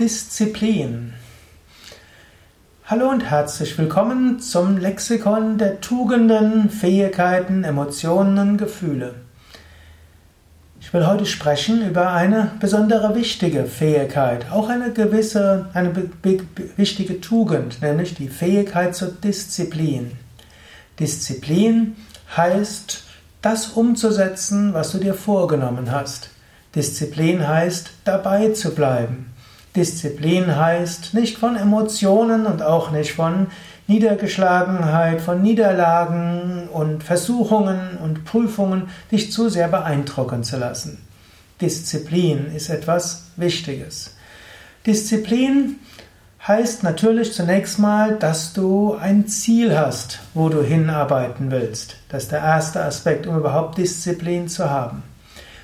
Disziplin. Hallo und herzlich willkommen zum Lexikon der Tugenden, Fähigkeiten, Emotionen Gefühle. Ich will heute sprechen über eine besondere wichtige Fähigkeit, auch eine gewisse, eine wichtige Tugend, nämlich die Fähigkeit zur Disziplin. Disziplin heißt, das umzusetzen, was du dir vorgenommen hast. Disziplin heißt, dabei zu bleiben. Disziplin heißt, nicht von Emotionen und auch nicht von Niedergeschlagenheit, von Niederlagen und Versuchungen und Prüfungen dich zu sehr beeindrucken zu lassen. Disziplin ist etwas Wichtiges. Disziplin heißt natürlich zunächst mal, dass du ein Ziel hast, wo du hinarbeiten willst. Das ist der erste Aspekt, um überhaupt Disziplin zu haben.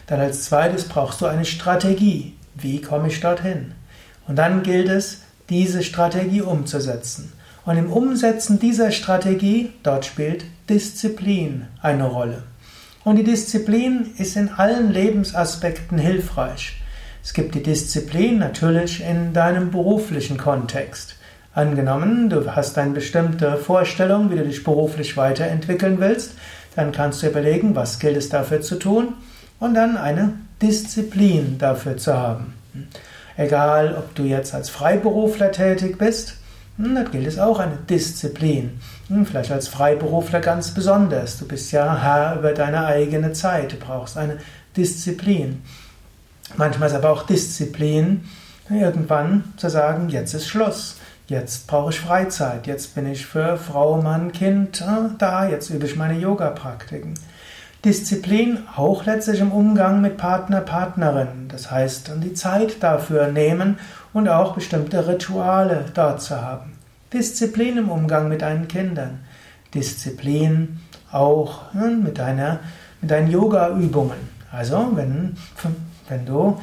Dann als zweites brauchst du eine Strategie. Wie komme ich dorthin? Und dann gilt es, diese Strategie umzusetzen. Und im Umsetzen dieser Strategie, dort spielt Disziplin eine Rolle. Und die Disziplin ist in allen Lebensaspekten hilfreich. Es gibt die Disziplin natürlich in deinem beruflichen Kontext. Angenommen, du hast eine bestimmte Vorstellung, wie du dich beruflich weiterentwickeln willst, dann kannst du überlegen, was gilt es dafür zu tun und dann eine Disziplin dafür zu haben. Egal, ob du jetzt als Freiberufler tätig bist, hm, da gilt es auch eine Disziplin. Hm, vielleicht als Freiberufler ganz besonders. Du bist ja Herr über deine eigene Zeit. Du brauchst eine Disziplin. Manchmal ist aber auch Disziplin, irgendwann zu sagen, jetzt ist Schluss. Jetzt brauche ich Freizeit. Jetzt bin ich für Frau, Mann, Kind äh, da. Jetzt übe ich meine Yoga-Praktiken. Disziplin auch letztlich im Umgang mit Partner, Partnerin. Das heißt, die Zeit dafür nehmen und auch bestimmte Rituale dort zu haben. Disziplin im Umgang mit deinen Kindern. Disziplin auch hm, mit, deiner, mit deinen Yoga-Übungen. Also, wenn, wenn du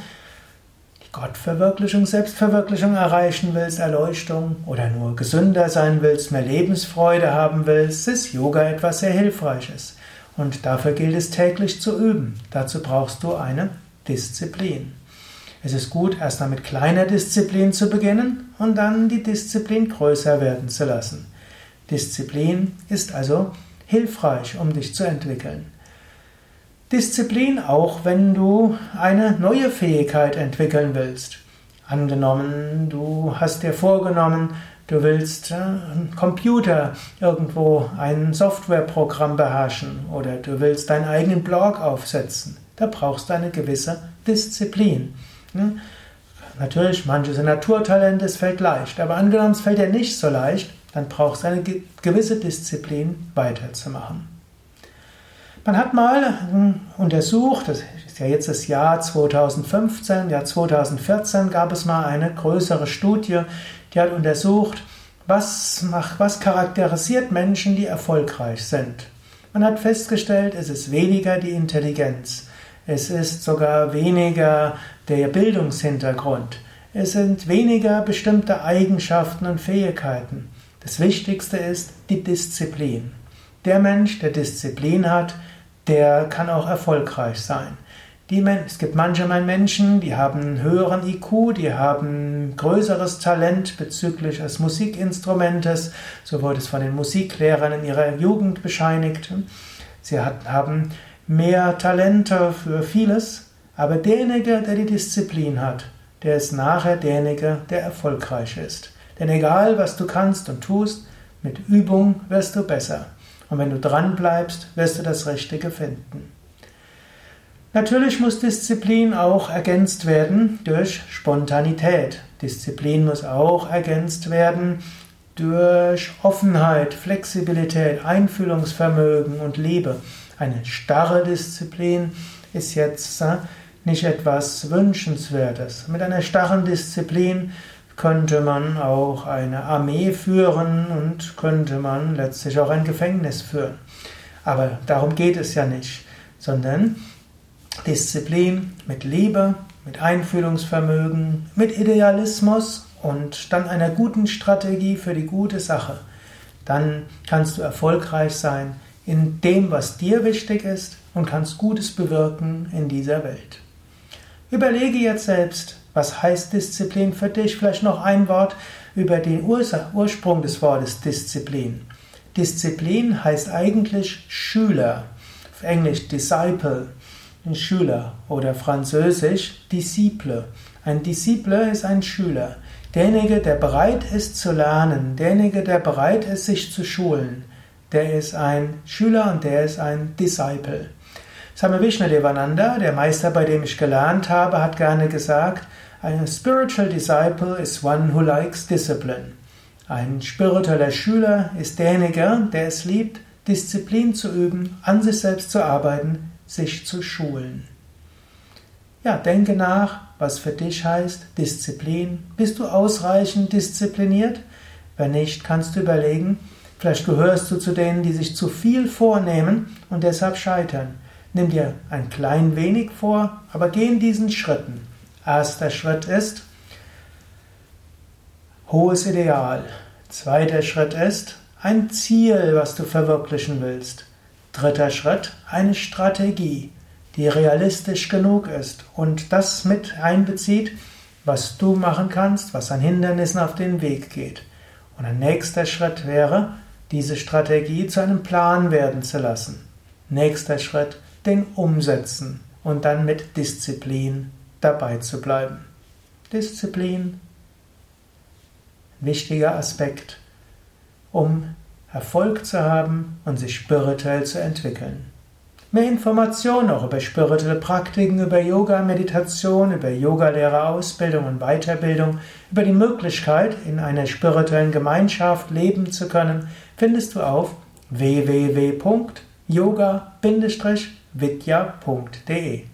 die Gottverwirklichung, Selbstverwirklichung erreichen willst, Erleuchtung oder nur gesünder sein willst, mehr Lebensfreude haben willst, ist Yoga etwas sehr Hilfreiches. Und dafür gilt es täglich zu üben. Dazu brauchst du eine Disziplin. Es ist gut, erst mal mit kleiner Disziplin zu beginnen und dann die Disziplin größer werden zu lassen. Disziplin ist also hilfreich, um dich zu entwickeln. Disziplin auch, wenn du eine neue Fähigkeit entwickeln willst. Angenommen, du hast dir vorgenommen, Du willst äh, einen Computer irgendwo ein Softwareprogramm beherrschen oder du willst deinen eigenen Blog aufsetzen. Da brauchst du eine gewisse Disziplin. Ne? Natürlich, manche sind Naturtalente, es fällt leicht, aber angenommen, es fällt dir nicht so leicht, dann brauchst du eine gewisse Disziplin weiterzumachen. Man hat mal hm, untersucht, das ist ja jetzt das Jahr 2015, Jahr 2014 gab es mal eine größere Studie, die hat untersucht, was, macht, was charakterisiert Menschen, die erfolgreich sind. Man hat festgestellt, es ist weniger die Intelligenz, es ist sogar weniger der Bildungshintergrund, es sind weniger bestimmte Eigenschaften und Fähigkeiten. Das Wichtigste ist die Disziplin. Der Mensch, der Disziplin hat, der kann auch erfolgreich sein. Es gibt manchmal Menschen, die haben einen höheren IQ, die haben größeres Talent bezüglich des Musikinstrumentes. So wurde es von den Musiklehrern in ihrer Jugend bescheinigt. Sie haben mehr Talente für vieles, aber derjenige, der die Disziplin hat, der ist nachher derjenige, der erfolgreich ist. Denn egal, was du kannst und tust, mit Übung wirst du besser. Und wenn du dran bleibst, wirst du das Richtige finden. Natürlich muss Disziplin auch ergänzt werden durch Spontanität. Disziplin muss auch ergänzt werden durch Offenheit, Flexibilität, Einfühlungsvermögen und Liebe. Eine starre Disziplin ist jetzt äh, nicht etwas Wünschenswertes. Mit einer starren Disziplin könnte man auch eine Armee führen und könnte man letztlich auch ein Gefängnis führen. Aber darum geht es ja nicht, sondern Disziplin mit Liebe, mit Einfühlungsvermögen, mit Idealismus und dann einer guten Strategie für die gute Sache. Dann kannst du erfolgreich sein in dem, was dir wichtig ist und kannst Gutes bewirken in dieser Welt. Überlege jetzt selbst, Was heißt Disziplin für dich? Vielleicht noch ein Wort über den Ursprung des Wortes Disziplin. Disziplin heißt eigentlich Schüler. Auf Englisch Disciple, ein Schüler oder Französisch Disciple. Ein Disciple ist ein Schüler. Derjenige, der bereit ist zu lernen, derjenige, der bereit ist, sich zu schulen, der ist ein Schüler und der ist ein Disciple. Swami Vishnadevananda, der Meister, bei dem ich gelernt habe, hat gerne gesagt, ein spiritual disciple is one who likes discipline. Ein spiritueller Schüler ist derjenige, der es liebt, Disziplin zu üben, an sich selbst zu arbeiten, sich zu schulen. Ja, denke nach, was für dich heißt Disziplin. Bist du ausreichend diszipliniert? Wenn nicht, kannst du überlegen, vielleicht gehörst du zu denen, die sich zu viel vornehmen und deshalb scheitern. Nimm dir ein klein wenig vor, aber geh in diesen Schritten. Erster Schritt ist hohes Ideal. Zweiter Schritt ist ein Ziel, was du verwirklichen willst. Dritter Schritt eine Strategie die realistisch genug ist und das mit einbezieht, was du machen kannst, was an Hindernissen auf den Weg geht. Und ein nächster Schritt wäre, diese Strategie zu einem Plan werden zu lassen. Nächster Schritt, den umsetzen und dann mit Disziplin dabei zu bleiben. Disziplin, wichtiger Aspekt, um Erfolg zu haben und sich spirituell zu entwickeln. Mehr Informationen auch über spirituelle Praktiken, über Yoga, Meditation, über Yogalehrerausbildung und Weiterbildung, über die Möglichkeit, in einer spirituellen Gemeinschaft leben zu können, findest du auf www.yoga-vidya.de